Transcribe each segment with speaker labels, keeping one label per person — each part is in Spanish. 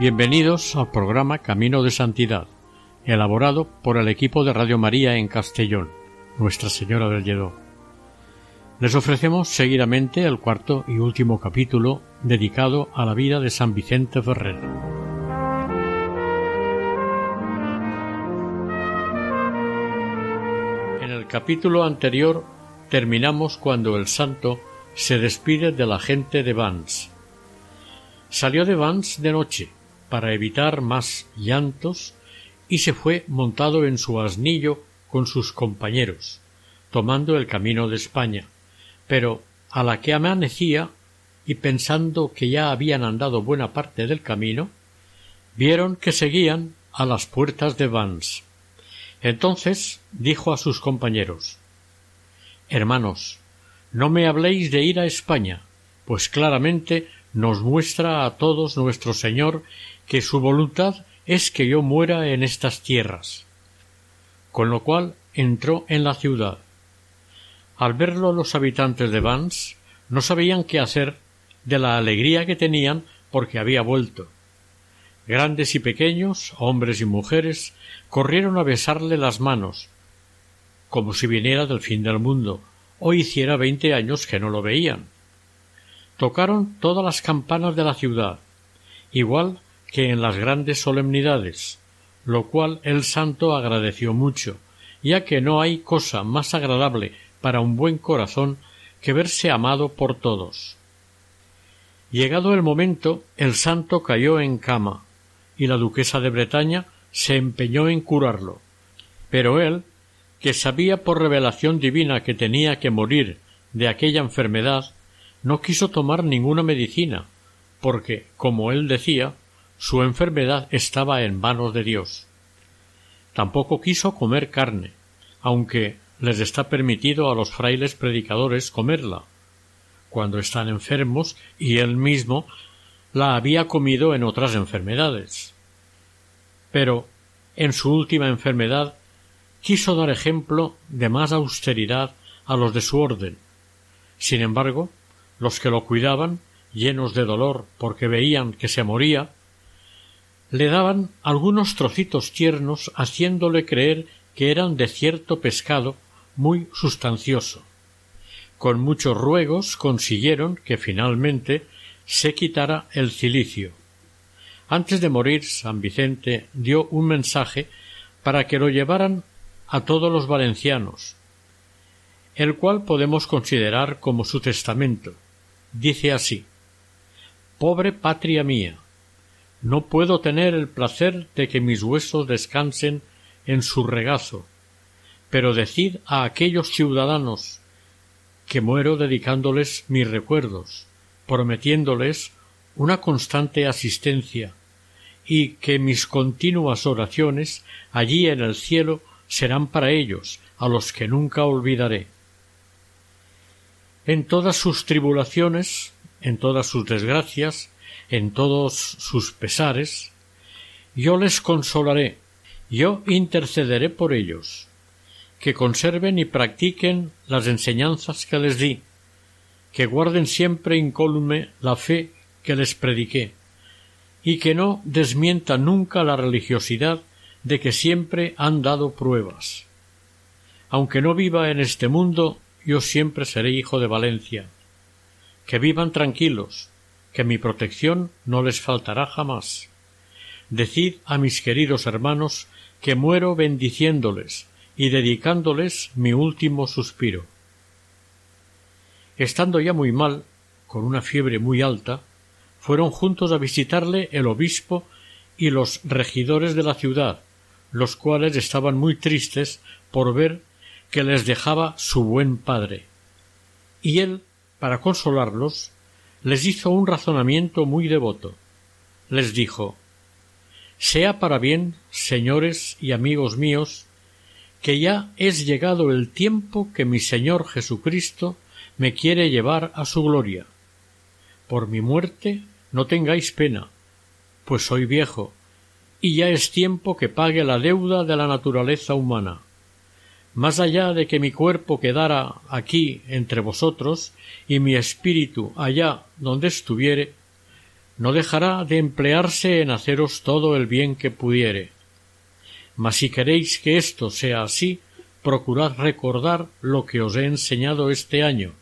Speaker 1: Bienvenidos al programa Camino de Santidad, elaborado por el equipo de Radio María en Castellón, Nuestra Señora del Lledó. Les ofrecemos seguidamente el cuarto y último capítulo dedicado a la vida de San Vicente Ferrer. En el capítulo anterior terminamos cuando el santo se despide de la gente de Vans. Salió de Vans de noche para evitar más llantos y se fue montado en su asnillo con sus compañeros, tomando el camino de España. Pero a la que amanecía y pensando que ya habían andado buena parte del camino, vieron que seguían a las puertas de Vans. Entonces dijo a sus compañeros Hermanos, no me habléis de ir a España, pues claramente nos muestra a todos nuestro Señor que su voluntad es que yo muera en estas tierras. Con lo cual entró en la ciudad. Al verlo los habitantes de Vans no sabían qué hacer de la alegría que tenían porque había vuelto. Grandes y pequeños, hombres y mujeres, corrieron a besarle las manos, como si viniera del fin del mundo, o hiciera veinte años que no lo veían. Tocaron todas las campanas de la ciudad, igual que en las grandes solemnidades, lo cual el santo agradeció mucho, ya que no hay cosa más agradable para un buen corazón que verse amado por todos. Llegado el momento, el santo cayó en cama, y la duquesa de Bretaña se empeñó en curarlo. Pero él, que sabía por revelación divina que tenía que morir de aquella enfermedad, no quiso tomar ninguna medicina, porque, como él decía, su enfermedad estaba en manos de Dios. Tampoco quiso comer carne, aunque les está permitido a los frailes predicadores comerla, cuando están enfermos y él mismo la había comido en otras enfermedades. Pero en su última enfermedad quiso dar ejemplo de más austeridad a los de su orden. Sin embargo, los que lo cuidaban, llenos de dolor porque veían que se moría, le daban algunos trocitos tiernos haciéndole creer que eran de cierto pescado muy sustancioso. Con muchos ruegos consiguieron que finalmente se quitara el cilicio. Antes de morir, San Vicente dio un mensaje para que lo llevaran a todos los valencianos, el cual podemos considerar como su testamento. Dice así Pobre patria mía, no puedo tener el placer de que mis huesos descansen en su regazo, pero decid a aquellos ciudadanos que muero dedicándoles mis recuerdos, prometiéndoles una constante asistencia, y que mis continuas oraciones allí en el cielo serán para ellos, a los que nunca olvidaré. En todas sus tribulaciones, en todas sus desgracias, en todos sus pesares, yo les consolaré, yo intercederé por ellos, que conserven y practiquen las enseñanzas que les di, que guarden siempre incólume la fe que les prediqué, y que no desmientan nunca la religiosidad de que siempre han dado pruebas. Aunque no viva en este mundo, yo siempre seré hijo de Valencia. Que vivan tranquilos, que mi protección no les faltará jamás. Decid a mis queridos hermanos que muero bendiciéndoles y dedicándoles mi último suspiro. Estando ya muy mal, con una fiebre muy alta, fueron juntos a visitarle el obispo y los regidores de la ciudad, los cuales estaban muy tristes por ver que les dejaba su buen padre. Y él, para consolarlos, les hizo un razonamiento muy devoto. Les dijo Sea para bien, señores y amigos míos, que ya es llegado el tiempo que mi Señor Jesucristo me quiere llevar a su gloria. Por mi muerte no tengáis pena, pues soy viejo, y ya es tiempo que pague la deuda de la naturaleza humana. Más allá de que mi cuerpo quedara aquí entre vosotros y mi espíritu allá donde estuviere, no dejará de emplearse en haceros todo el bien que pudiere. Mas si queréis que esto sea así, procurad recordar lo que os he enseñado este año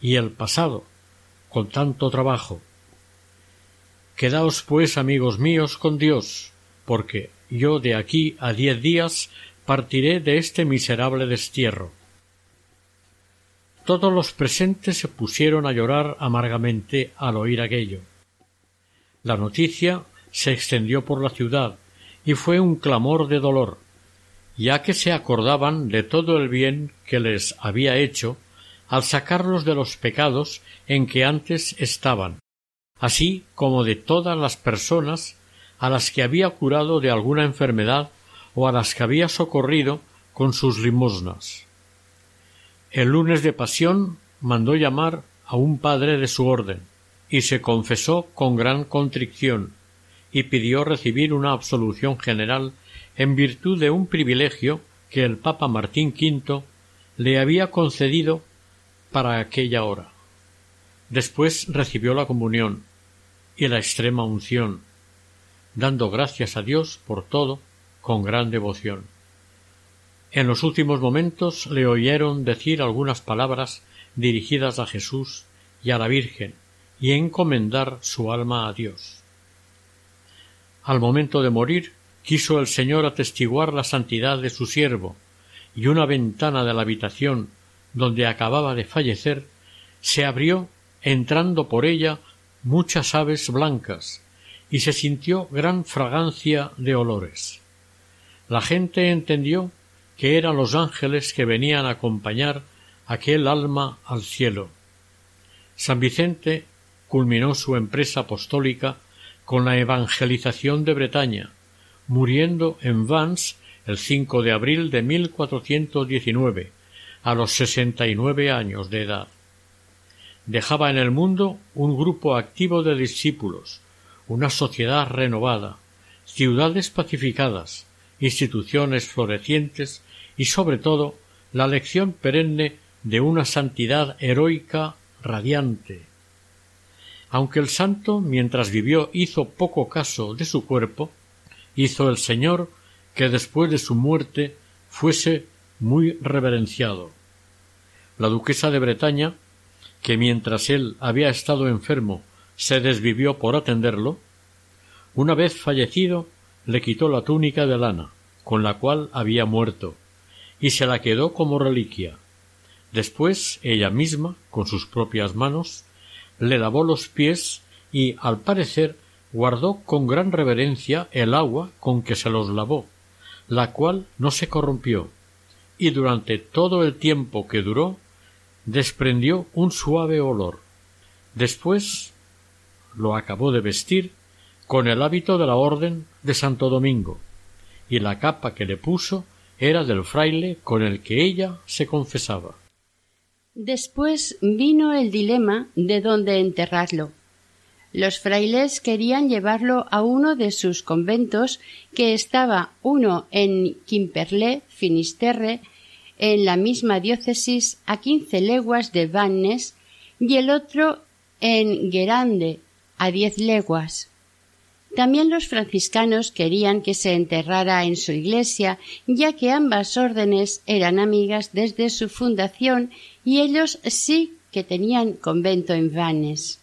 Speaker 1: y el pasado, con tanto trabajo. Quedaos, pues, amigos míos, con Dios, porque yo de aquí a diez días partiré de este miserable destierro. Todos los presentes se pusieron a llorar amargamente al oír aquello. La noticia se extendió por la ciudad y fue un clamor de dolor, ya que se acordaban de todo el bien que les había hecho al sacarlos de los pecados en que antes estaban, así como de todas las personas a las que había curado de alguna enfermedad o a las que había socorrido con sus limosnas. El lunes de pasión mandó llamar a un padre de su orden, y se confesó con gran contrición, y pidió recibir una absolución general en virtud de un privilegio que el Papa Martín V le había concedido para aquella hora. Después recibió la comunión y la extrema unción, dando gracias a Dios por todo con gran devoción. En los últimos momentos le oyeron decir algunas palabras dirigidas a Jesús y a la Virgen y encomendar su alma a Dios. Al momento de morir, quiso el Señor atestiguar la santidad de su siervo, y una ventana de la habitación donde acababa de fallecer se abrió entrando por ella muchas aves blancas, y se sintió gran fragancia de olores. La gente entendió que eran los ángeles que venían a acompañar aquel alma al cielo. San Vicente culminó su empresa apostólica con la evangelización de Bretaña, muriendo en Vans el 5 de abril de 1419, a los sesenta y nueve años de edad. Dejaba en el mundo un grupo activo de discípulos, una sociedad renovada, ciudades pacificadas, instituciones florecientes y sobre todo la lección perenne de una santidad heroica radiante. Aunque el santo mientras vivió hizo poco caso de su cuerpo, hizo el Señor que después de su muerte fuese muy reverenciado. La duquesa de Bretaña, que mientras él había estado enfermo se desvivió por atenderlo, una vez fallecido le quitó la túnica de lana, con la cual había muerto, y se la quedó como reliquia. Después ella misma, con sus propias manos, le lavó los pies y, al parecer, guardó con gran reverencia el agua con que se los lavó, la cual no se corrompió, y durante todo el tiempo que duró desprendió un suave olor. Después lo acabó de vestir con el hábito de la Orden de Santo Domingo, y la capa que le puso era del fraile con el que ella se confesaba.
Speaker 2: Después vino el dilema de dónde enterrarlo. Los frailes querían llevarlo a uno de sus conventos, que estaba uno en Quimperlé, Finisterre, en la misma diócesis a quince leguas de Vannes, y el otro en Guerande, a diez leguas. También los franciscanos querían que se enterrara en su iglesia, ya que ambas órdenes eran amigas desde su fundación y ellos sí que tenían convento en Vannes.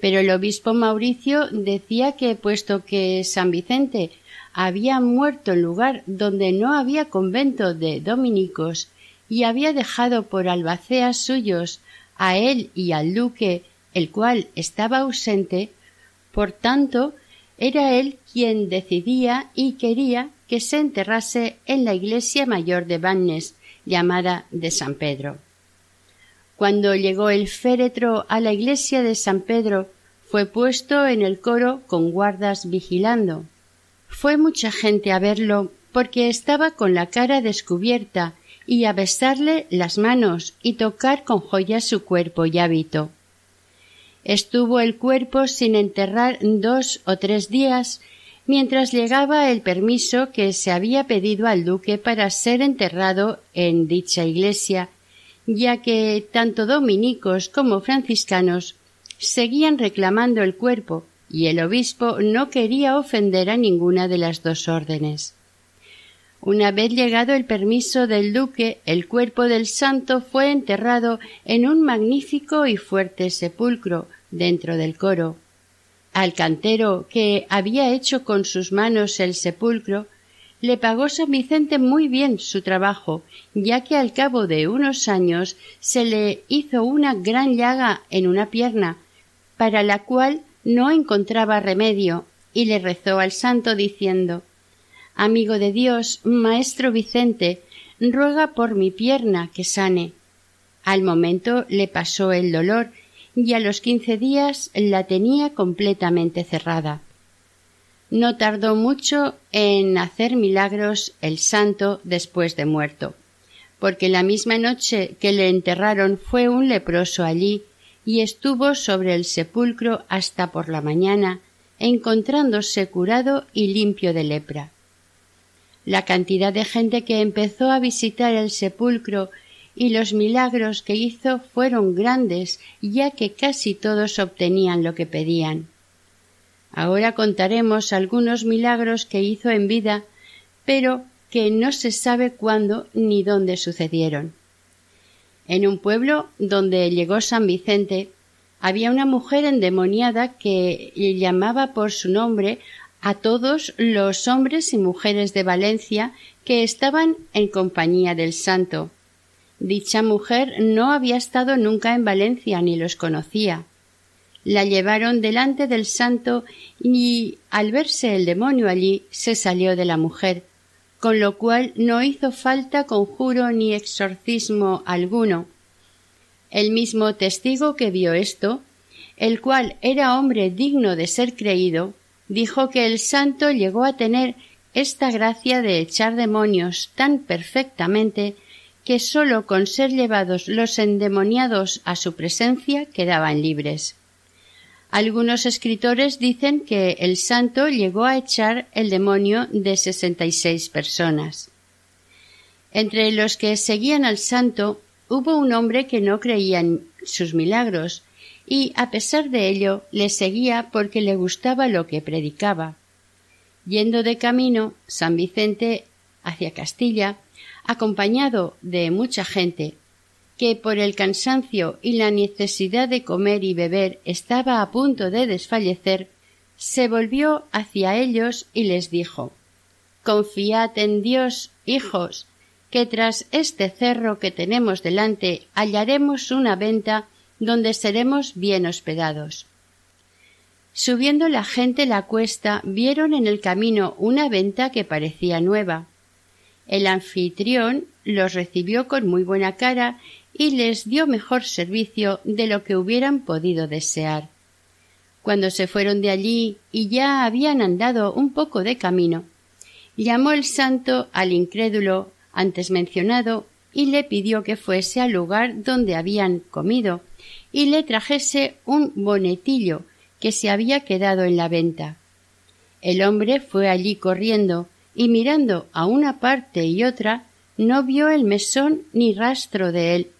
Speaker 2: Pero el obispo Mauricio decía que, puesto que San Vicente había muerto en lugar donde no había convento de dominicos y había dejado por albaceas suyos a él y al duque, el cual estaba ausente, por tanto era él quien decidía y quería que se enterrase en la iglesia mayor de Vannes, llamada de San Pedro. Cuando llegó el féretro a la iglesia de San Pedro, fue puesto en el coro con guardas vigilando. Fue mucha gente a verlo porque estaba con la cara descubierta y a besarle las manos y tocar con joyas su cuerpo y hábito. Estuvo el cuerpo sin enterrar dos o tres días mientras llegaba el permiso que se había pedido al duque para ser enterrado en dicha iglesia, ya que tanto dominicos como franciscanos seguían reclamando el cuerpo y el obispo no quería ofender a ninguna de las dos órdenes. Una vez llegado el permiso del duque, el cuerpo del santo fue enterrado en un magnífico y fuerte sepulcro dentro del coro. Al cantero que había hecho con sus manos el sepulcro, le pagó San Vicente muy bien su trabajo, ya que al cabo de unos años se le hizo una gran llaga en una pierna, para la cual no encontraba remedio, y le rezó al santo diciendo Amigo de Dios, maestro Vicente, ruega por mi pierna que sane. Al momento le pasó el dolor y a los quince días la tenía completamente cerrada. No tardó mucho en hacer milagros el santo después de muerto, porque la misma noche que le enterraron fue un leproso allí y estuvo sobre el sepulcro hasta por la mañana, encontrándose curado y limpio de lepra. La cantidad de gente que empezó a visitar el sepulcro y los milagros que hizo fueron grandes, ya que casi todos obtenían lo que pedían. Ahora contaremos algunos milagros que hizo en vida, pero que no se sabe cuándo ni dónde sucedieron. En un pueblo donde llegó San Vicente había una mujer endemoniada que llamaba por su nombre a todos los hombres y mujeres de Valencia que estaban en compañía del santo. Dicha mujer no había estado nunca en Valencia ni los conocía. La llevaron delante del santo y al verse el demonio allí se salió de la mujer, con lo cual no hizo falta conjuro ni exorcismo alguno. El mismo testigo que vio esto, el cual era hombre digno de ser creído, dijo que el santo llegó a tener esta gracia de echar demonios tan perfectamente que sólo con ser llevados los endemoniados a su presencia quedaban libres. Algunos escritores dicen que el santo llegó a echar el demonio de sesenta y seis personas. Entre los que seguían al santo hubo un hombre que no creía en sus milagros, y a pesar de ello le seguía porque le gustaba lo que predicaba. Yendo de camino San Vicente hacia Castilla, acompañado de mucha gente, que por el cansancio y la necesidad de comer y beber estaba a punto de desfallecer, se volvió hacia ellos y les dijo Confiad en Dios, hijos, que tras este cerro que tenemos delante hallaremos una venta donde seremos bien hospedados. Subiendo la gente la cuesta, vieron en el camino una venta que parecía nueva. El anfitrión los recibió con muy buena cara y les dio mejor servicio de lo que hubieran podido desear. Cuando se fueron de allí y ya habían andado un poco de camino, llamó el santo al incrédulo antes mencionado y le pidió que fuese al lugar donde habían comido y le trajese un bonetillo que se había quedado en la venta. El hombre fue allí corriendo y mirando a una parte y otra no vio el mesón ni rastro de él,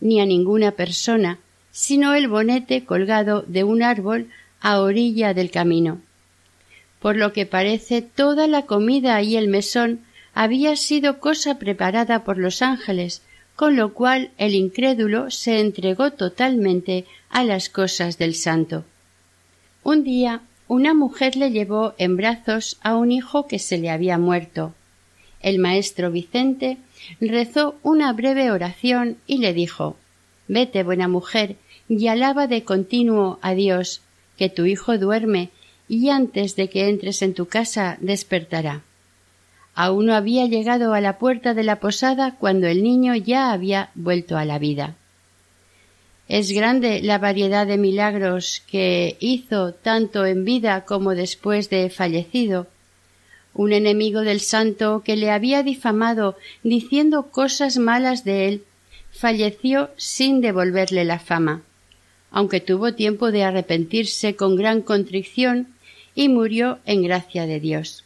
Speaker 2: ni a ninguna persona, sino el bonete colgado de un árbol a orilla del camino. Por lo que parece toda la comida y el mesón había sido cosa preparada por los ángeles, con lo cual el incrédulo se entregó totalmente a las cosas del santo. Un día una mujer le llevó en brazos a un hijo que se le había muerto. El maestro Vicente rezó una breve oración y le dijo Vete, buena mujer, y alaba de continuo a Dios, que tu hijo duerme y antes de que entres en tu casa despertará. Aún no había llegado a la puerta de la posada cuando el niño ya había vuelto a la vida. Es grande la variedad de milagros que hizo tanto en vida como después de fallecido. Un enemigo del santo que le había difamado diciendo cosas malas de él, falleció sin devolverle la fama, aunque tuvo tiempo de arrepentirse con gran contrición y murió en gracia de Dios.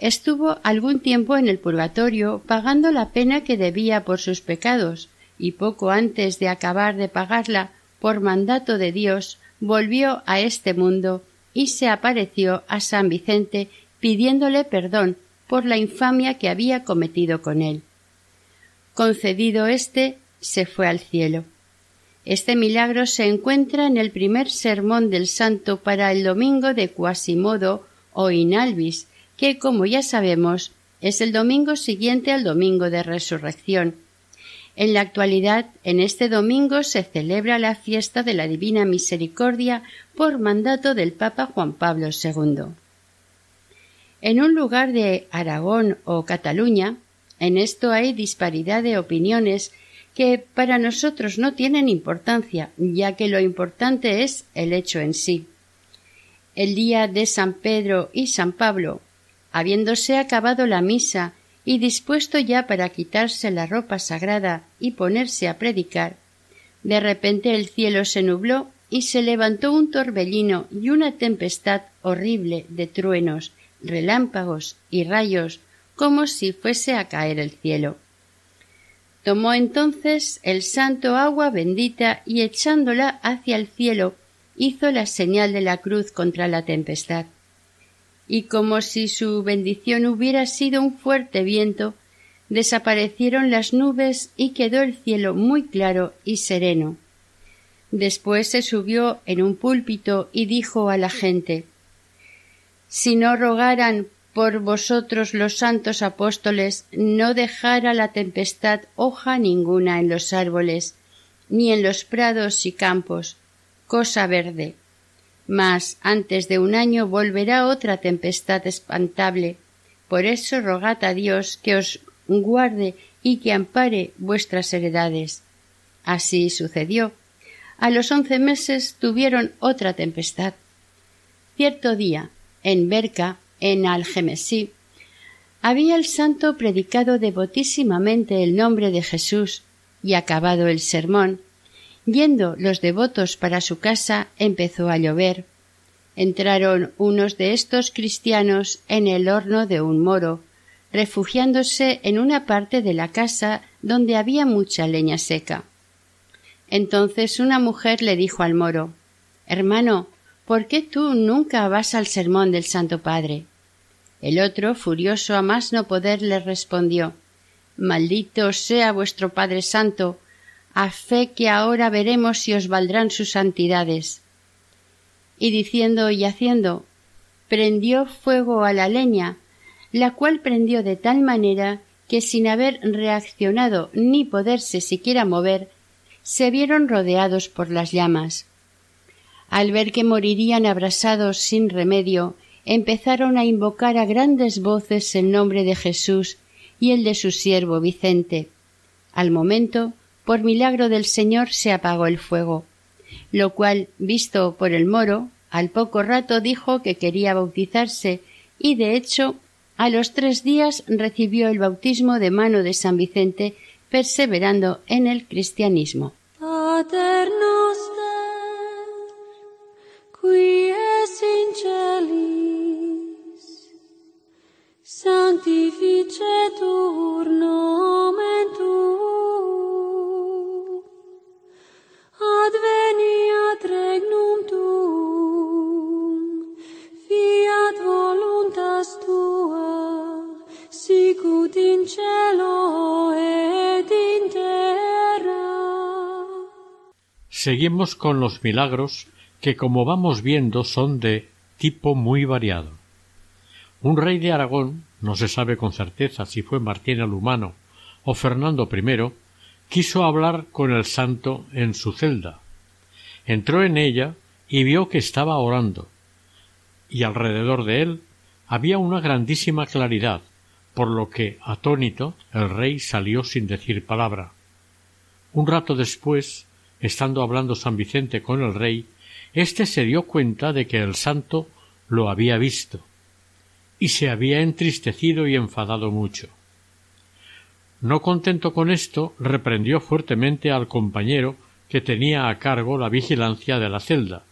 Speaker 2: Estuvo algún tiempo en el purgatorio pagando la pena que debía por sus pecados, y poco antes de acabar de pagarla por mandato de Dios, volvió a este mundo y se apareció a San Vicente pidiéndole perdón por la infamia que había cometido con él. Concedido éste, se fue al cielo. Este milagro se encuentra en el primer sermón del santo para el domingo de Quasimodo o Inalvis, que, como ya sabemos, es el domingo siguiente al domingo de resurrección, en la actualidad, en este domingo se celebra la fiesta de la Divina Misericordia por mandato del Papa Juan Pablo II. En un lugar de Aragón o Cataluña, en esto hay disparidad de opiniones que para nosotros no tienen importancia, ya que lo importante es el hecho en sí. El día de San Pedro y San Pablo, habiéndose acabado la misa y dispuesto ya para quitarse la ropa sagrada y ponerse a predicar, de repente el cielo se nubló y se levantó un torbellino y una tempestad horrible de truenos, relámpagos y rayos, como si fuese a caer el cielo. Tomó entonces el santo agua bendita y echándola hacia el cielo hizo la señal de la cruz contra la tempestad y como si su bendición hubiera sido un fuerte viento, desaparecieron las nubes y quedó el cielo muy claro y sereno. Después se subió en un púlpito y dijo a la gente Si no rogaran por vosotros los santos apóstoles, no dejara la tempestad hoja ninguna en los árboles, ni en los prados y campos, cosa verde mas antes de un año volverá otra tempestad espantable. Por eso rogad a Dios que os guarde y que ampare vuestras heredades. Así sucedió. A los once meses tuvieron otra tempestad. Cierto día, en Berca, en Algemesí, había el santo predicado devotísimamente el nombre de Jesús y acabado el sermón, Yendo los devotos para su casa empezó a llover. Entraron unos de estos cristianos en el horno de un moro, refugiándose en una parte de la casa donde había mucha leña seca. Entonces una mujer le dijo al moro Hermano, ¿por qué tú nunca vas al sermón del Santo Padre? El otro, furioso a más no poder, le respondió Maldito sea vuestro Padre Santo, a fe que ahora veremos si os valdrán sus santidades. Y diciendo y haciendo, prendió fuego a la leña, la cual prendió de tal manera que sin haber reaccionado ni poderse siquiera mover, se vieron rodeados por las llamas. Al ver que morirían abrasados sin remedio, empezaron a invocar a grandes voces el nombre de Jesús y el de su siervo Vicente. Al momento por milagro del Señor se apagó el fuego, lo cual, visto por el moro, al poco rato dijo que quería bautizarse y, de hecho, a los tres días recibió el bautismo de mano de San Vicente, perseverando en el cristianismo.
Speaker 1: Seguimos con los milagros que, como vamos viendo, son de tipo muy variado. Un rey de Aragón, no se sabe con certeza si fue Martín el Humano o Fernando I, quiso hablar con el santo en su celda. Entró en ella y vio que estaba orando, y alrededor de él había una grandísima claridad, por lo que, atónito, el rey salió sin decir palabra. Un rato después, estando hablando San Vicente con el rey, éste se dio cuenta de que el santo lo había visto, y se había entristecido y enfadado mucho. No contento con esto, reprendió fuertemente al compañero que tenía a cargo la vigilancia de la celda,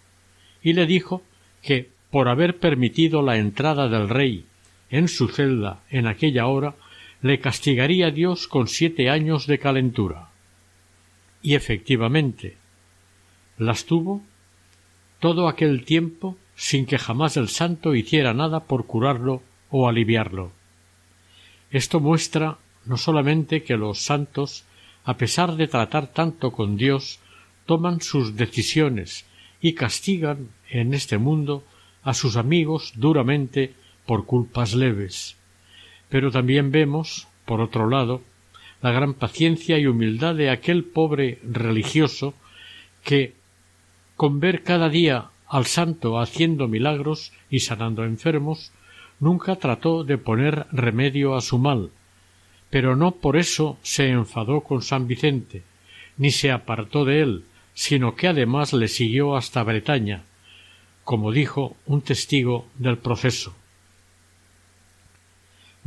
Speaker 1: y le dijo que, por haber permitido la entrada del rey en su celda en aquella hora, le castigaría Dios con siete años de calentura. Y efectivamente, las tuvo todo aquel tiempo sin que jamás el santo hiciera nada por curarlo o aliviarlo. Esto muestra no solamente que los santos, a pesar de tratar tanto con Dios, toman sus decisiones y castigan en este mundo a sus amigos duramente por culpas leves. Pero también vemos, por otro lado, la gran paciencia y humildad de aquel pobre religioso que, con ver cada día al santo haciendo milagros y sanando enfermos, nunca trató de poner remedio a su mal, pero no por eso se enfadó con San Vicente, ni se apartó de él, sino que además le siguió hasta Bretaña, como dijo un testigo del proceso.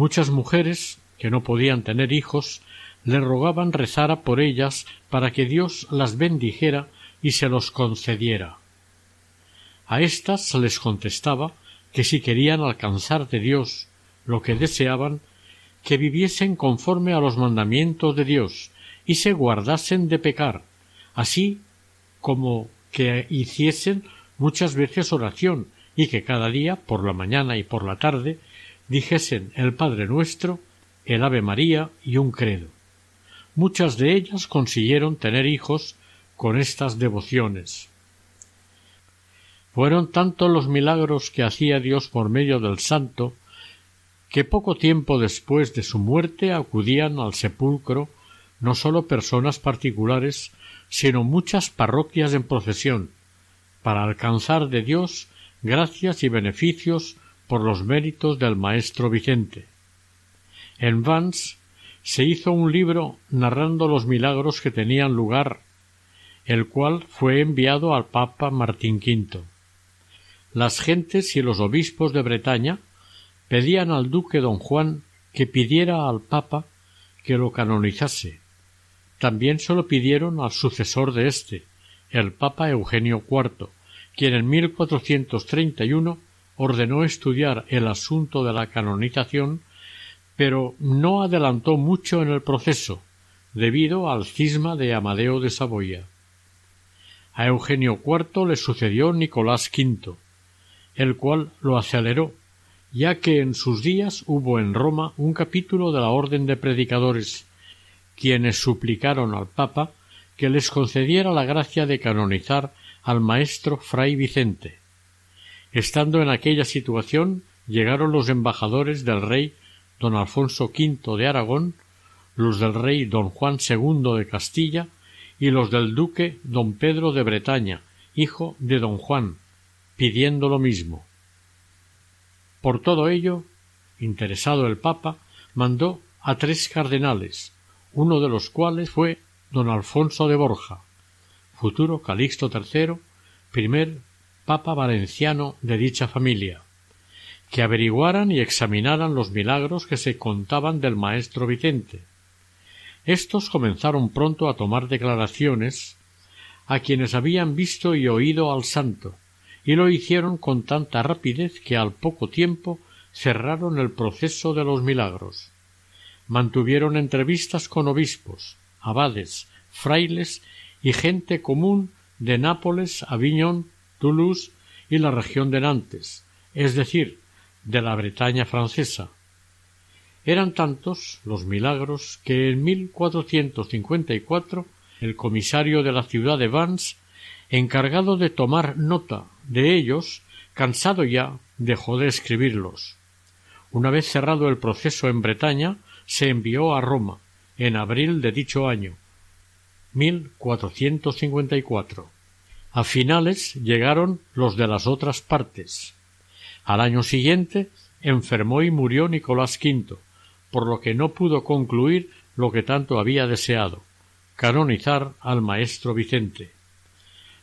Speaker 1: Muchas mujeres, que no podían tener hijos, le rogaban rezara por ellas para que Dios las bendijera y se los concediera. A éstas les contestaba que si querían alcanzar de Dios lo que deseaban, que viviesen conforme a los mandamientos de Dios y se guardasen de pecar, así como que hiciesen muchas veces oración y que cada día, por la mañana y por la tarde, dijesen el Padre nuestro, el Ave María y un credo. Muchas de ellas consiguieron tener hijos con estas devociones. Fueron tantos los milagros que hacía Dios por medio del santo que poco tiempo después de su muerte acudían al sepulcro no sólo personas particulares, sino muchas parroquias en procesión, para alcanzar de Dios gracias y beneficios por los méritos del maestro Vicente. En Vans se hizo un libro narrando los milagros que tenían lugar, el cual fue enviado al Papa Martín V. Las gentes y los obispos de Bretaña pedían al duque don Juan que pidiera al Papa que lo canonizase. También se lo pidieron al sucesor de éste, el Papa Eugenio IV, quien en 1431 ordenó estudiar el asunto de la canonización, pero no adelantó mucho en el proceso, debido al cisma de Amadeo de Saboya. A Eugenio IV le sucedió Nicolás V, el cual lo aceleró ya que en sus días hubo en Roma un capítulo de la Orden de Predicadores, quienes suplicaron al Papa que les concediera la gracia de canonizar al maestro Fray Vicente. Estando en aquella situación, llegaron los embajadores del rey don Alfonso V de Aragón, los del rey don Juan II de Castilla y los del duque don Pedro de Bretaña, hijo de don Juan, pidiendo lo mismo. Por todo ello, interesado el Papa, mandó a tres cardenales, uno de los cuales fue don Alfonso de Borja, futuro Calixto III, primer Papa valenciano de dicha familia, que averiguaran y examinaran los milagros que se contaban del maestro Vicente. Estos comenzaron pronto a tomar declaraciones a quienes habían visto y oído al santo, y lo hicieron con tanta rapidez que al poco tiempo cerraron el proceso de los milagros. Mantuvieron entrevistas con obispos, abades, frailes y gente común de Nápoles, Aviñón, Toulouse y la región de Nantes, es decir, de la Bretaña francesa. Eran tantos los milagros que en 1454 el comisario de la ciudad de Vannes encargado de tomar nota de ellos, cansado ya, dejó de escribirlos. Una vez cerrado el proceso en Bretaña, se envió a Roma, en abril de dicho año, 1454. A finales llegaron los de las otras partes. Al año siguiente enfermó y murió Nicolás V, por lo que no pudo concluir lo que tanto había deseado, canonizar al maestro Vicente.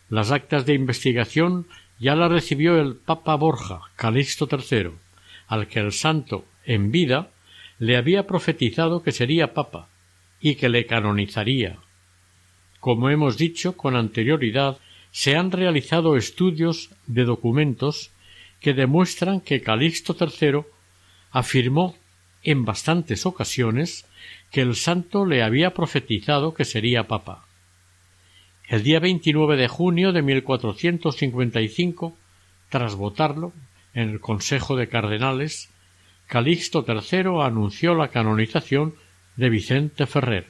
Speaker 1: Las actas de investigación ya las recibió el Papa Borja, Calixto III, al que el santo, en vida, le había profetizado que sería papa y que le canonizaría. Como hemos dicho con anterioridad, se han realizado estudios de documentos que demuestran que Calixto III afirmó en bastantes ocasiones que el santo le había profetizado que sería papa. El día 29 de junio de 1455, tras votarlo en el Consejo de Cardenales, Calixto III anunció la canonización de Vicente Ferrer,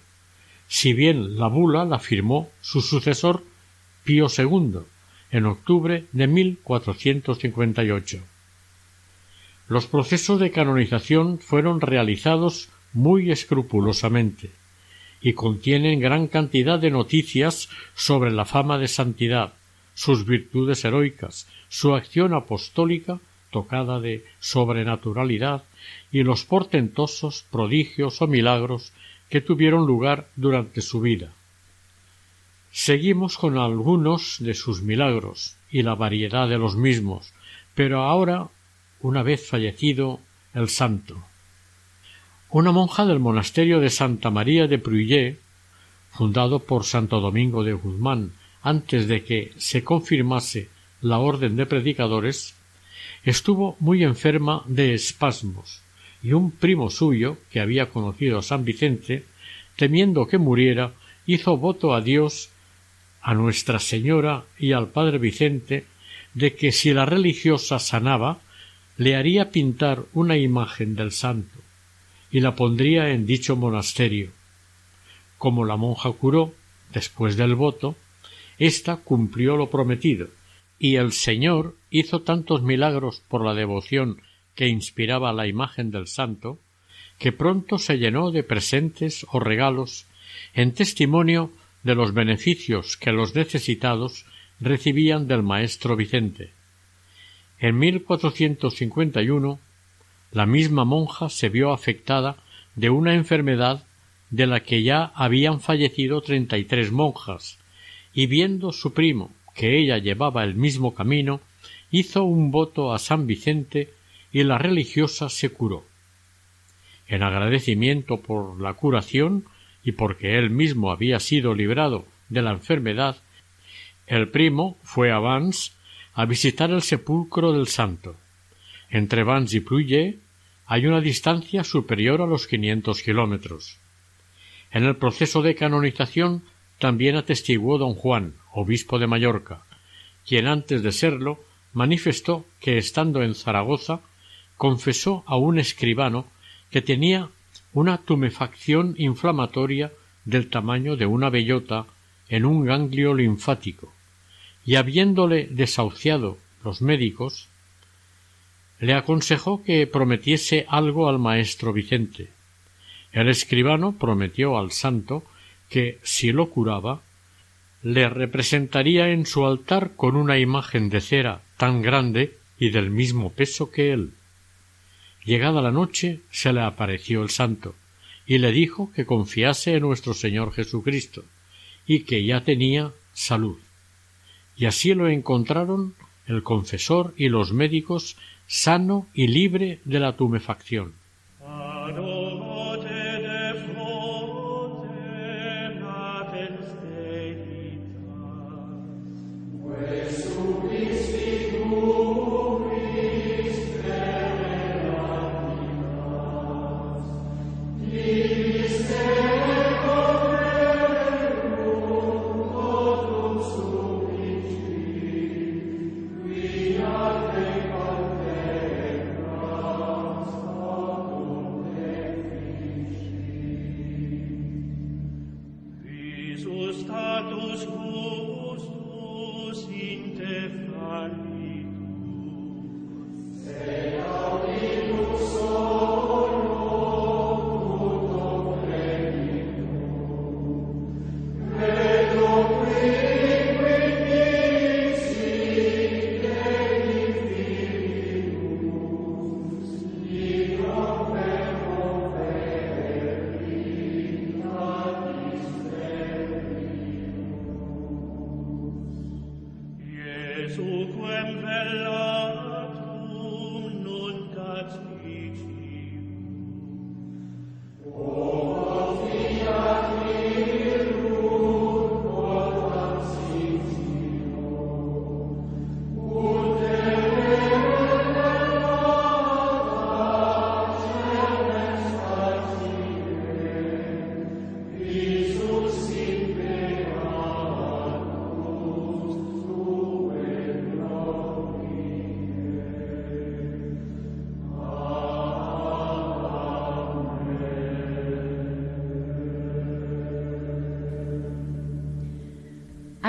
Speaker 1: si bien la bula la firmó su sucesor Pío II en octubre de 1458. Los procesos de canonización fueron realizados muy escrupulosamente y contienen gran cantidad de noticias sobre la fama de santidad, sus virtudes heroicas, su acción apostólica tocada de sobrenaturalidad y los portentosos prodigios o milagros que tuvieron lugar durante su vida. Seguimos con algunos de sus milagros y la variedad de los mismos, pero ahora, una vez fallecido el santo. Una monja del monasterio de Santa María de Pruyé, fundado por Santo Domingo de Guzmán antes de que se confirmase la orden de predicadores, estuvo muy enferma de espasmos, y un primo suyo, que había conocido a San Vicente, temiendo que muriera, hizo voto a Dios, a Nuestra Señora y al Padre Vicente, de que si la religiosa sanaba, le haría pintar una imagen del santo, y la pondría en dicho monasterio. Como la monja curó, después del voto, ésta cumplió lo prometido, y el Señor hizo tantos milagros por la devoción que inspiraba la imagen del santo, que pronto se llenó de presentes o regalos en testimonio de los beneficios que los necesitados recibían del maestro Vicente. En 1451 la misma monja se vio afectada de una enfermedad de la que ya habían fallecido treinta y tres monjas, y viendo su primo que ella llevaba el mismo camino, hizo un voto a San Vicente y la religiosa se curó. En agradecimiento por la curación y porque él mismo había sido librado de la enfermedad, el primo fue a Vans a visitar el sepulcro del santo. Entre Vans y Pluye hay una distancia superior a los quinientos kilómetros. En el proceso de canonización también atestiguó don Juan, obispo de Mallorca, quien antes de serlo manifestó que estando en Zaragoza confesó a un escribano que tenía una tumefacción inflamatoria del tamaño de una bellota en un ganglio linfático, y habiéndole desahuciado los médicos, le aconsejó que prometiese algo al maestro Vicente. El escribano prometió al santo que, si lo curaba, le representaría en su altar con una imagen de cera tan grande y del mismo peso que él. Llegada la noche se le apareció el santo y le dijo que confiase en nuestro Señor Jesucristo y que ya tenía salud. Y así lo encontraron el confesor y los médicos sano y libre de la tumefacción.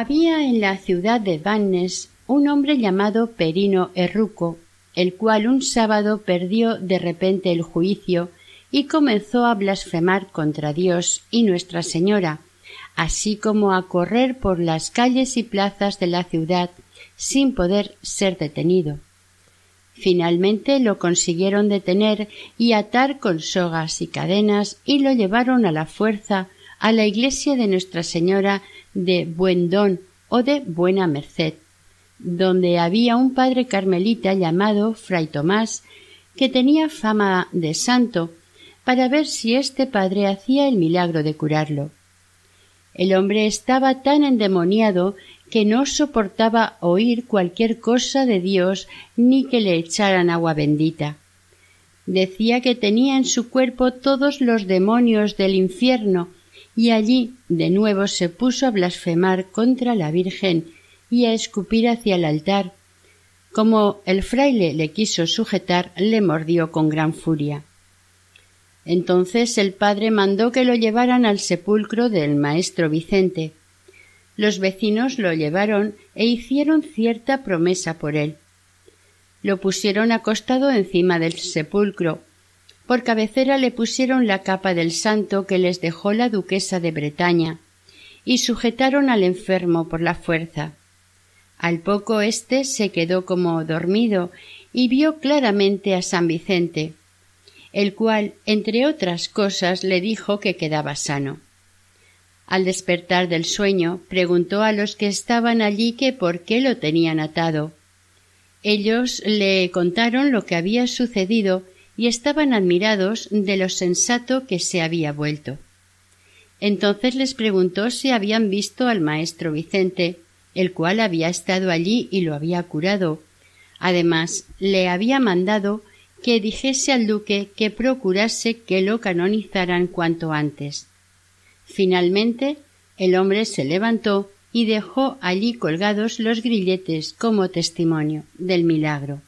Speaker 2: Había en la ciudad de Vannes un hombre llamado Perino Erruco, el cual un sábado perdió de repente el juicio y comenzó a blasfemar contra Dios y Nuestra Señora, así como a correr por las calles y plazas de la ciudad sin poder ser detenido. Finalmente lo consiguieron detener y atar con sogas y cadenas y lo llevaron a la fuerza a la iglesia de Nuestra Señora de Buen Don o de Buena Merced, donde había un padre carmelita llamado Fray Tomás, que tenía fama de santo, para ver si este padre hacía el milagro de curarlo. El hombre estaba tan endemoniado que no soportaba oír cualquier cosa de Dios ni que le echaran agua bendita. Decía que tenía en su cuerpo todos los demonios del infierno y allí de nuevo se puso a blasfemar contra la Virgen y a escupir hacia el altar. Como el fraile le quiso sujetar, le mordió con gran furia. Entonces el padre mandó que lo llevaran al sepulcro del maestro Vicente. Los vecinos lo llevaron e hicieron cierta promesa por él. Lo pusieron acostado encima del sepulcro por cabecera le pusieron la capa del santo que les dejó la duquesa de Bretaña, y sujetaron al enfermo por la fuerza. Al poco éste se quedó como dormido y vio claramente a San Vicente, el cual, entre otras cosas, le dijo que quedaba sano. Al despertar del sueño, preguntó a los que estaban allí que por qué lo tenían atado. Ellos le contaron lo que había sucedido y estaban admirados de lo sensato que se había vuelto. Entonces les preguntó si habían visto al maestro Vicente, el cual había estado allí y lo había curado. Además, le había mandado que dijese al duque que procurase que lo canonizaran cuanto antes. Finalmente, el hombre se levantó y dejó allí colgados los grilletes como testimonio del milagro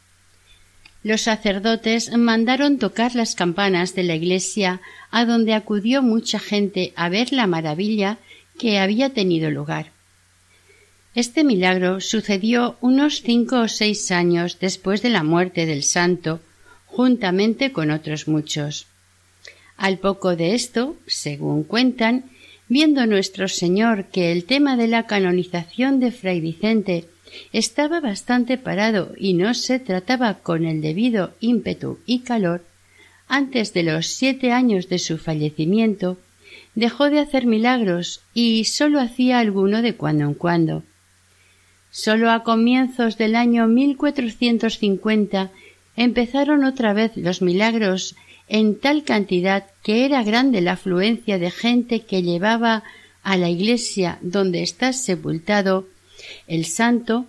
Speaker 2: los sacerdotes mandaron tocar las campanas de la iglesia a donde acudió mucha gente a ver la maravilla que había tenido lugar. Este milagro sucedió unos cinco o seis años después de la muerte del santo, juntamente con otros muchos. Al poco de esto, según cuentan, viendo nuestro Señor que el tema de la canonización de Fray Vicente estaba bastante parado y no se trataba con el debido ímpetu y calor, antes de los siete años de su fallecimiento, dejó de hacer milagros y sólo hacía alguno de cuando en cuando. Sólo a comienzos del año 1450 empezaron otra vez los milagros en tal cantidad que era grande la afluencia de gente que llevaba a la iglesia donde está sepultado el santo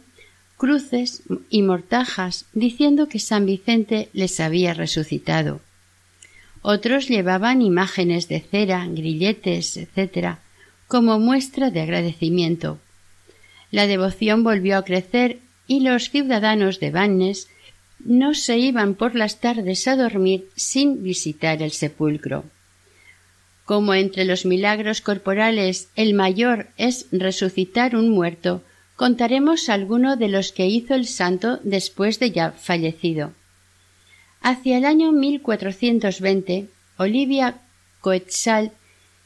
Speaker 2: cruces y mortajas diciendo que San Vicente les había resucitado. Otros llevaban imágenes de cera, grilletes, etc., como muestra de agradecimiento. La devoción volvió a crecer y los ciudadanos de Vannes no se iban por las tardes a dormir sin visitar el sepulcro. Como entre los milagros corporales el mayor es resucitar un muerto, contaremos alguno de los que hizo el santo después de ya fallecido. Hacia el año 1420, Olivia Coetzal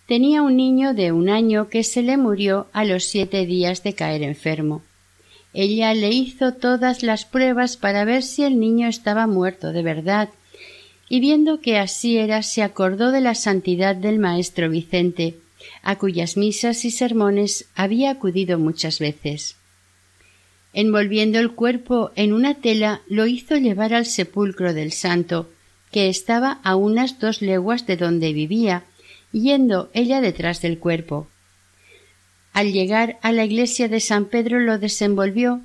Speaker 2: tenía un niño de un año que se le murió a los siete días de caer enfermo. Ella le hizo todas las pruebas para ver si el niño estaba muerto de verdad, y viendo que así era, se acordó de la santidad del maestro Vicente, a cuyas misas y sermones había acudido muchas veces. Envolviendo el cuerpo en una tela, lo hizo llevar al sepulcro del santo, que estaba a unas dos leguas de donde vivía, yendo ella detrás del cuerpo. Al llegar a la iglesia de San Pedro lo desenvolvió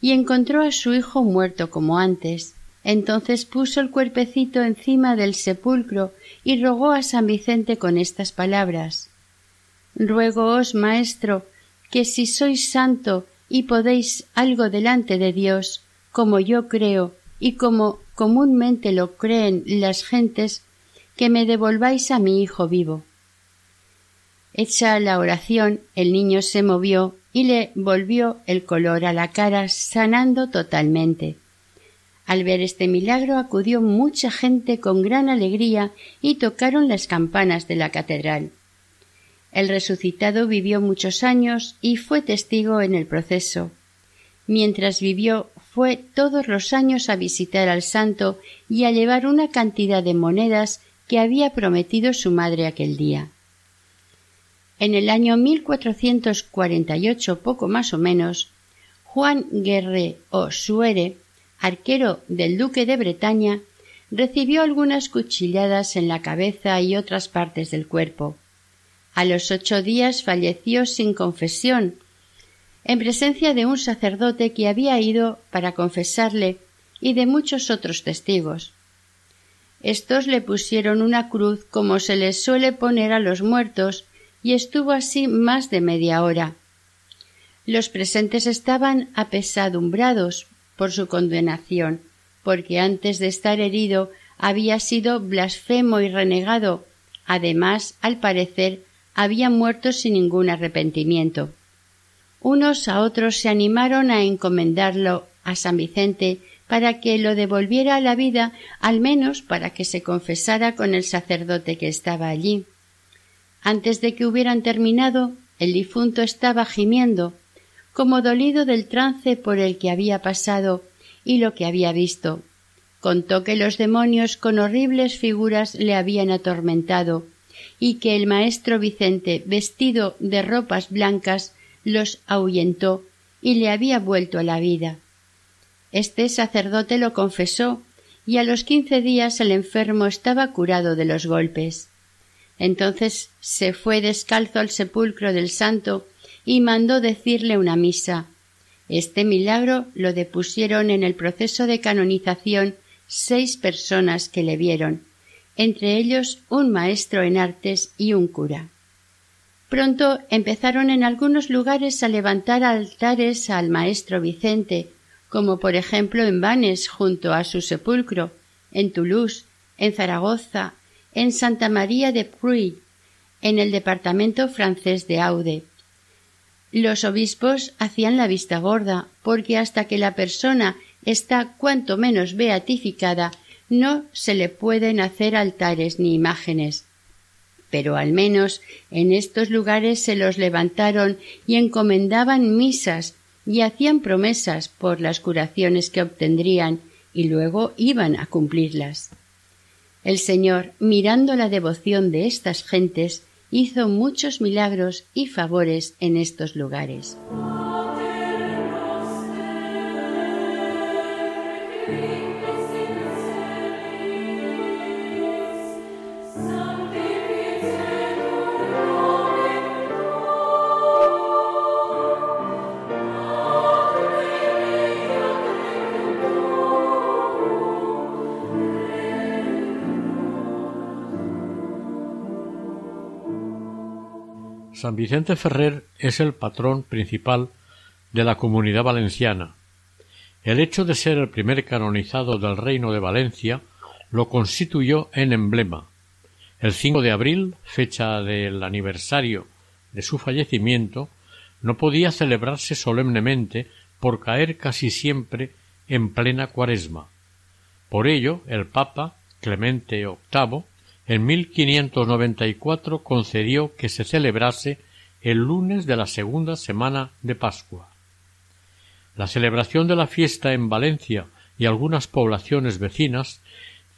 Speaker 2: y encontró a su hijo muerto como antes. Entonces puso el cuerpecito encima del sepulcro y rogó a San Vicente con estas palabras Ruegoos, maestro, que si sois santo y podéis algo delante de Dios, como yo creo y como comúnmente lo creen las gentes, que me devolváis a mi hijo vivo. Hecha la oración, el niño se movió y le volvió el color a la cara, sanando totalmente. Al ver este milagro acudió mucha gente con gran alegría y tocaron las campanas de la catedral. El resucitado vivió muchos años y fue testigo en el proceso. Mientras vivió fue todos los años a visitar al santo y a llevar una cantidad de monedas que había prometido su madre aquel día. En el año 1448, poco más o menos, Juan Guerre o Suere, arquero del duque de Bretaña, recibió algunas cuchilladas en la cabeza y otras partes del cuerpo. A los ocho días falleció sin confesión, en presencia de un sacerdote que había ido para confesarle y de muchos otros testigos. Estos le pusieron una cruz como se les suele poner a los muertos y estuvo así más de media hora. Los presentes estaban apesadumbrados por su condenación, porque antes de estar herido había sido blasfemo y renegado. Además, al parecer, había muerto sin ningún arrepentimiento. Unos a otros se animaron a encomendarlo a San Vicente para que lo devolviera a la vida, al menos para que se confesara con el sacerdote que estaba allí. Antes de que hubieran terminado, el difunto estaba gimiendo, como dolido del trance por el que había pasado y lo que había visto. Contó que los demonios con horribles figuras le habían atormentado y que el maestro Vicente, vestido de ropas blancas, los ahuyentó y le había vuelto a la vida. Este sacerdote lo confesó y a los quince días el enfermo estaba curado de los golpes. Entonces se fue descalzo al sepulcro del santo y mandó decirle una misa. Este milagro lo depusieron en el proceso de canonización seis personas que le vieron, entre ellos un maestro en artes y un cura. Pronto empezaron en algunos lugares a levantar altares al maestro Vicente, como por ejemplo en Vannes junto a su sepulcro, en Toulouse, en Zaragoza, en Santa María de Pruy, en el departamento francés de Aude. Los obispos hacían la vista gorda, porque hasta que la persona está cuanto menos beatificada, no se le pueden hacer altares ni imágenes. Pero al menos en estos lugares se los levantaron y encomendaban misas y hacían promesas por las curaciones que obtendrían y luego iban a cumplirlas. El Señor, mirando la devoción de estas gentes, hizo muchos milagros y favores en estos lugares.
Speaker 1: San Vicente Ferrer es el patrón principal de la comunidad valenciana. El hecho de ser el primer canonizado del Reino de Valencia lo constituyó en emblema. El 5 de abril, fecha del aniversario de su fallecimiento, no podía celebrarse solemnemente por caer casi siempre en plena cuaresma. Por ello, el Papa Clemente VIII en 1594 concedió que se celebrase el lunes de la segunda semana de Pascua. La celebración de la fiesta en Valencia y algunas poblaciones vecinas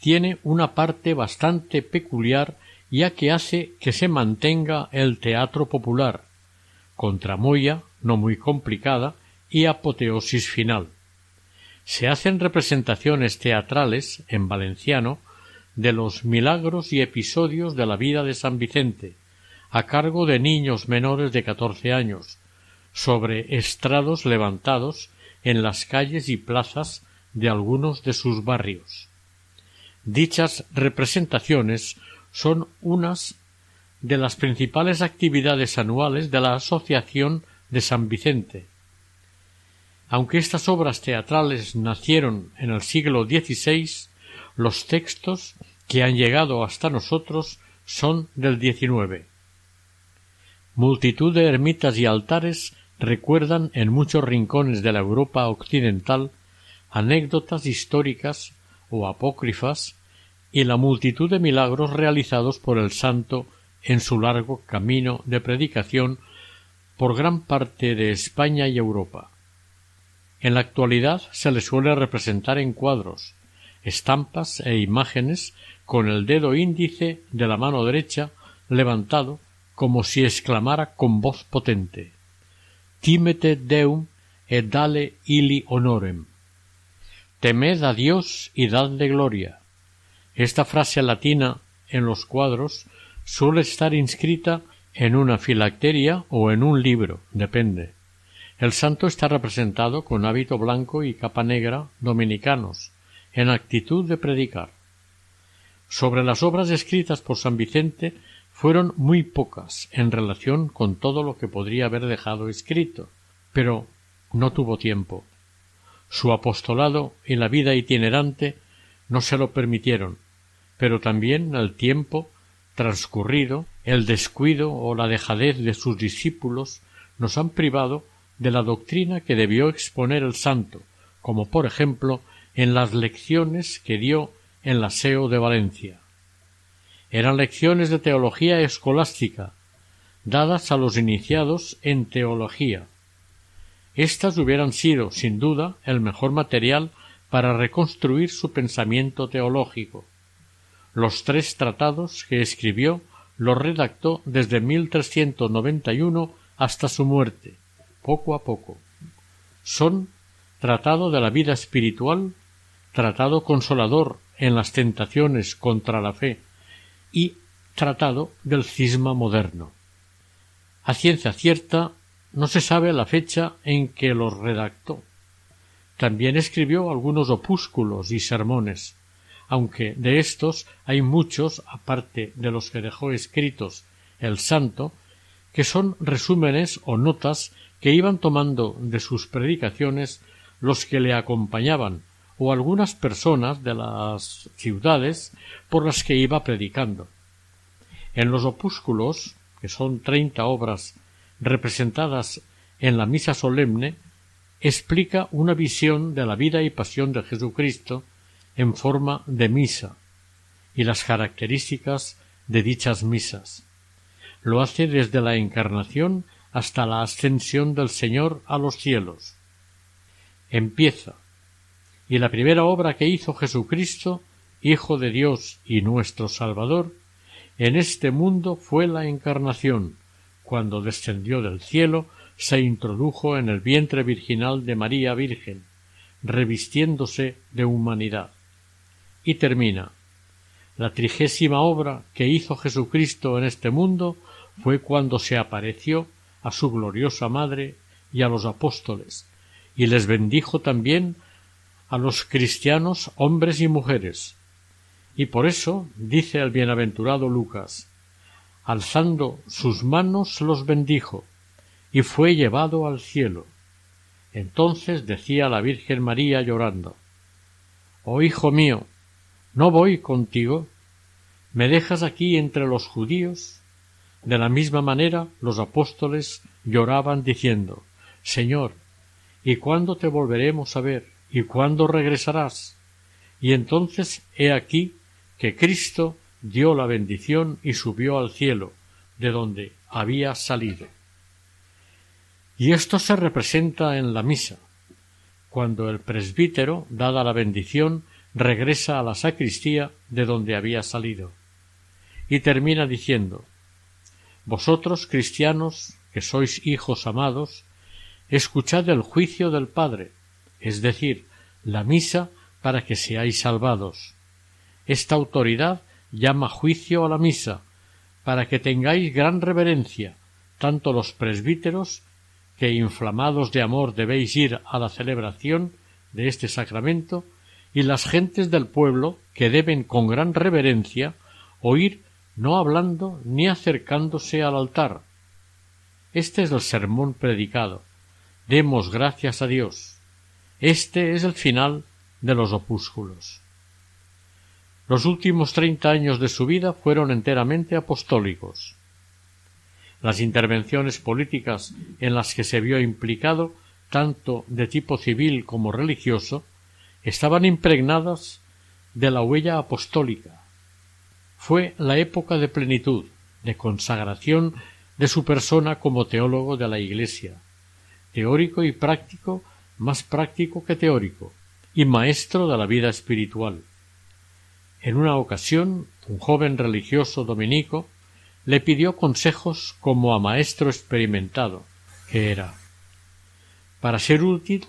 Speaker 1: tiene una parte bastante peculiar ya que hace que se mantenga el teatro popular, con tramoya no muy complicada y apoteosis final. Se hacen representaciones teatrales en valenciano de los milagros y episodios de la vida de San Vicente, a cargo de niños menores de catorce años, sobre estrados levantados en las calles y plazas de algunos de sus barrios. Dichas representaciones son unas de las principales actividades anuales de la Asociación de San Vicente. Aunque estas obras teatrales nacieron en el siglo XVI, los textos que han llegado hasta nosotros son del XIX. Multitud de ermitas y altares recuerdan en muchos rincones de la Europa occidental anécdotas históricas o apócrifas y la multitud de milagros realizados por el santo en su largo camino de predicación por gran parte de España y Europa. En la actualidad se le suele representar en cuadros, estampas e imágenes con el dedo índice de la mano derecha levantado como si exclamara con voz potente Timete deum et dale ili honorem. Temed a Dios y dadle gloria. Esta frase latina en los cuadros suele estar inscrita en una filacteria o en un libro, depende. El santo está representado con hábito blanco y capa negra dominicanos, en actitud de predicar. Sobre las obras escritas por San Vicente fueron muy pocas en relación con todo lo que podría haber dejado escrito, pero no tuvo tiempo. Su apostolado y la vida itinerante no se lo permitieron, pero también el tiempo transcurrido, el descuido o la dejadez de sus discípulos nos han privado de la doctrina que debió exponer el santo, como por ejemplo en las lecciones que dio en la SEO de Valencia eran lecciones de teología escolástica, dadas a los iniciados en teología. Estas hubieran sido, sin duda, el mejor material para reconstruir su pensamiento teológico. Los tres tratados que escribió los redactó desde 1391 hasta su muerte, poco a poco. Son Tratado de la vida espiritual, Tratado consolador en las tentaciones contra la fe, y Tratado del Cisma Moderno. A ciencia cierta no se sabe la fecha en que los redactó. También escribió algunos opúsculos y sermones, aunque de estos hay muchos, aparte de los que dejó escritos el santo, que son resúmenes o notas que iban tomando de sus predicaciones los que le acompañaban o algunas personas de las ciudades por las que iba predicando. En los opúsculos, que son treinta obras representadas en la misa solemne, explica una visión de la vida y pasión de Jesucristo en forma de misa y las características de dichas misas. Lo hace desde la encarnación hasta la ascensión del Señor a los cielos. Empieza y la primera obra que hizo Jesucristo, Hijo de Dios y nuestro Salvador, en este mundo fue la encarnación, cuando descendió del cielo, se introdujo en el vientre virginal de María Virgen, revistiéndose de humanidad. Y termina. La trigésima obra que hizo Jesucristo en este mundo fue cuando se apareció a su gloriosa Madre y a los apóstoles, y les bendijo también a los cristianos hombres y mujeres. Y por eso dice el bienaventurado Lucas alzando sus manos los bendijo y fue llevado al cielo. Entonces decía la Virgen María llorando Oh hijo mío, ¿no voy contigo? ¿Me dejas aquí entre los judíos? De la misma manera los apóstoles lloraban diciendo Señor, ¿y cuándo te volveremos a ver? ¿Y cuándo regresarás? Y entonces he aquí que Cristo dio la bendición y subió al cielo, de donde había salido. Y esto se representa en la misa, cuando el presbítero, dada la bendición, regresa a la sacristía de donde había salido. Y termina diciendo Vosotros, cristianos, que sois hijos amados, escuchad el juicio del Padre, es decir, la misa para que seáis salvados. Esta autoridad llama juicio a la misa, para que tengáis gran reverencia, tanto los presbíteros, que inflamados de amor debéis ir a la celebración de este sacramento, y las gentes del pueblo, que deben con gran reverencia oír no hablando ni acercándose al altar. Este es el sermón predicado. Demos gracias a Dios. Este es el final de los opúsculos. Los últimos treinta años de su vida fueron enteramente apostólicos. Las intervenciones políticas en las que se vio implicado, tanto de tipo civil como religioso, estaban impregnadas de la huella apostólica. Fue la época de plenitud, de consagración de su persona como teólogo de la Iglesia, teórico y práctico, más práctico que teórico, y maestro de la vida espiritual. En una ocasión, un joven religioso dominico le pidió consejos como a maestro experimentado, que era, para ser útil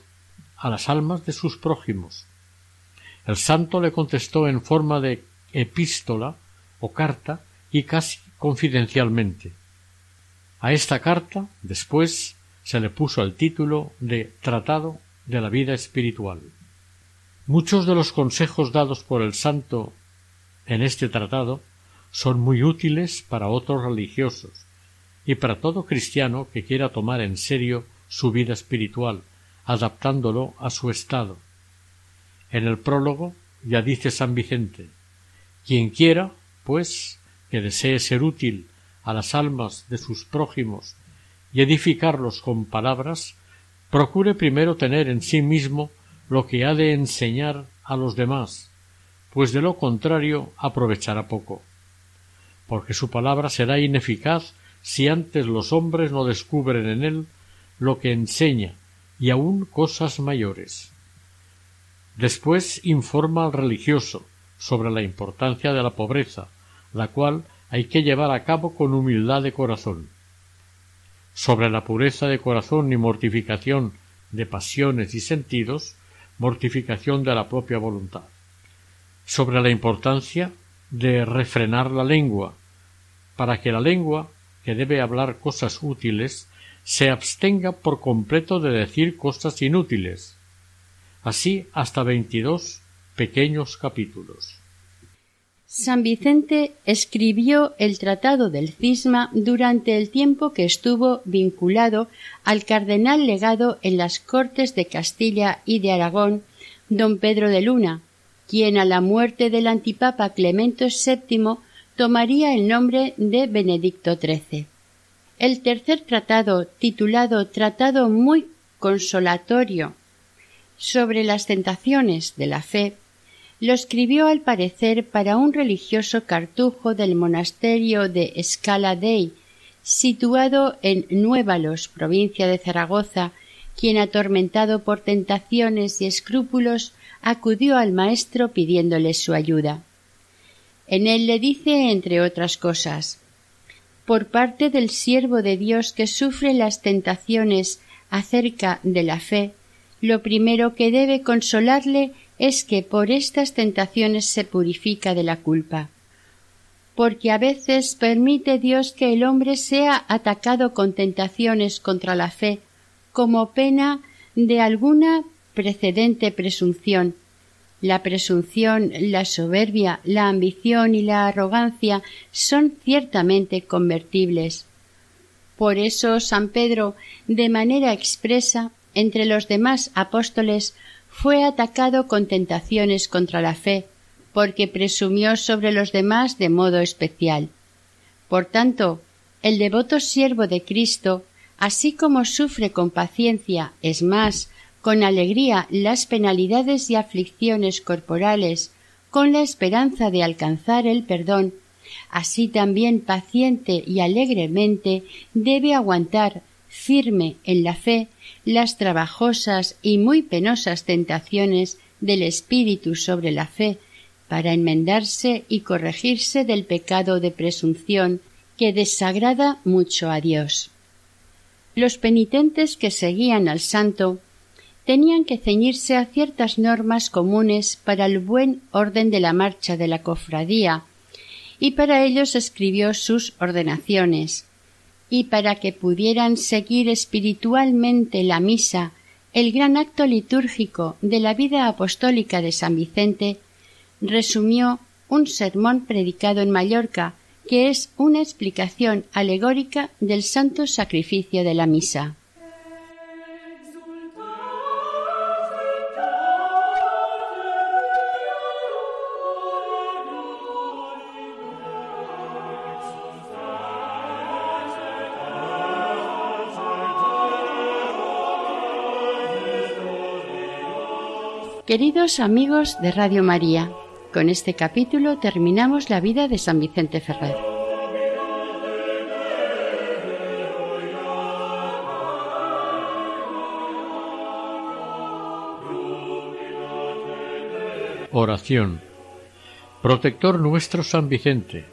Speaker 1: a las almas de sus prójimos. El santo le contestó en forma de epístola o carta y casi confidencialmente. A esta carta después se le puso el título de Tratado de la vida espiritual. Muchos de los consejos dados por el santo en este tratado son muy útiles para otros religiosos y para todo cristiano que quiera tomar en serio su vida espiritual, adaptándolo a su estado. En el prólogo ya dice San Vicente quien quiera, pues, que desee ser útil a las almas de sus prójimos y edificarlos con palabras, procure primero tener en sí mismo lo que ha de enseñar a los demás, pues de lo contrario aprovechará poco, porque su palabra será ineficaz si antes los hombres no descubren en él lo que enseña y aun cosas mayores. Después informa al religioso sobre la importancia de la pobreza, la cual hay que llevar a cabo con humildad de corazón. Sobre la pureza de corazón y mortificación de pasiones y sentidos, mortificación de la propia voluntad. Sobre la importancia de refrenar la lengua, para que la lengua, que debe hablar cosas útiles, se abstenga por completo de decir cosas inútiles. Así hasta veintidós pequeños capítulos.
Speaker 2: San Vicente escribió el Tratado del Cisma durante el tiempo que estuvo vinculado al cardenal legado en las Cortes de Castilla y de Aragón, don Pedro de Luna, quien a la muerte del antipapa Clemente VII tomaría el nombre de Benedicto XIII. El tercer tratado, titulado Tratado muy consolatorio sobre las tentaciones de la fe, lo escribió al parecer para un religioso cartujo del monasterio de Scala Dei, situado en Nuevalos, provincia de Zaragoza, quien atormentado por tentaciones y escrúpulos acudió al maestro pidiéndole su ayuda. En él le dice, entre otras cosas, por parte del siervo de Dios que sufre las tentaciones acerca de la fe, lo primero que debe consolarle es que por estas tentaciones se purifica de la culpa. Porque a veces permite Dios que el hombre sea atacado con tentaciones contra la fe, como pena de alguna precedente presunción. La presunción, la soberbia, la ambición y la arrogancia son ciertamente convertibles. Por eso San Pedro, de manera expresa, entre los demás apóstoles, fue atacado con tentaciones contra la fe, porque presumió sobre los demás de modo especial. Por tanto, el devoto siervo de Cristo, así como sufre con paciencia, es más, con alegría las penalidades y aflicciones corporales, con la esperanza de alcanzar el perdón, así también paciente y alegremente debe aguantar firme en la fe las trabajosas y muy penosas tentaciones del espíritu sobre la fe para enmendarse y corregirse del pecado de presunción que desagrada mucho a Dios. los penitentes que seguían al santo tenían que ceñirse a ciertas normas comunes para el buen orden de la marcha de la cofradía, y para ellos escribió sus ordenaciones, y para que pudieran seguir espiritualmente la misa, el gran acto litúrgico de la vida apostólica de San Vicente, resumió un sermón predicado en Mallorca, que es una explicación alegórica del santo sacrificio de la misa. Queridos amigos de Radio María, con este capítulo terminamos la vida de San Vicente Ferrer.
Speaker 1: Oración. Protector nuestro San Vicente,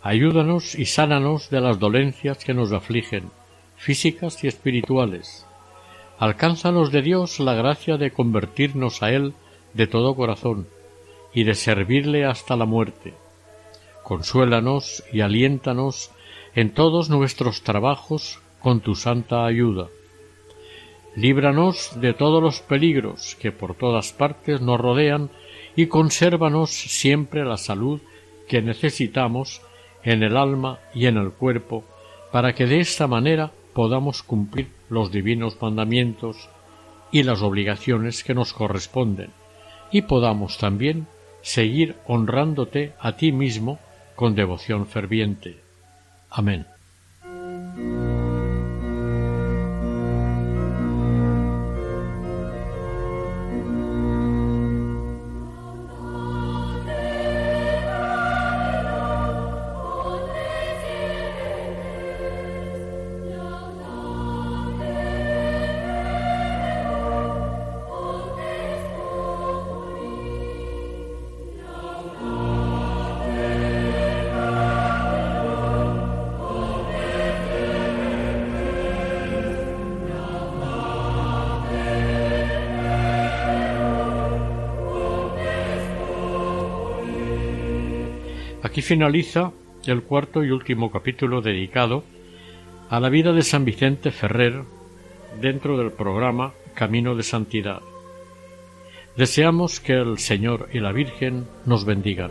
Speaker 1: ayúdanos y sánanos de las dolencias que nos afligen, físicas y espirituales Alcánzanos de Dios la gracia de convertirnos a Él de todo corazón y de servirle hasta la muerte. Consuélanos y aliéntanos en todos nuestros trabajos con tu santa ayuda. Líbranos de todos los peligros que por todas partes nos rodean y consérvanos siempre la salud que necesitamos en el alma y en el cuerpo, para que de esta manera podamos cumplir los divinos mandamientos y las obligaciones que nos corresponden, y podamos también seguir honrándote a ti mismo con devoción ferviente. Amén. Aquí finaliza el cuarto y último capítulo dedicado a la vida de San Vicente Ferrer dentro del programa Camino de Santidad. Deseamos que el Señor y la Virgen nos bendigan.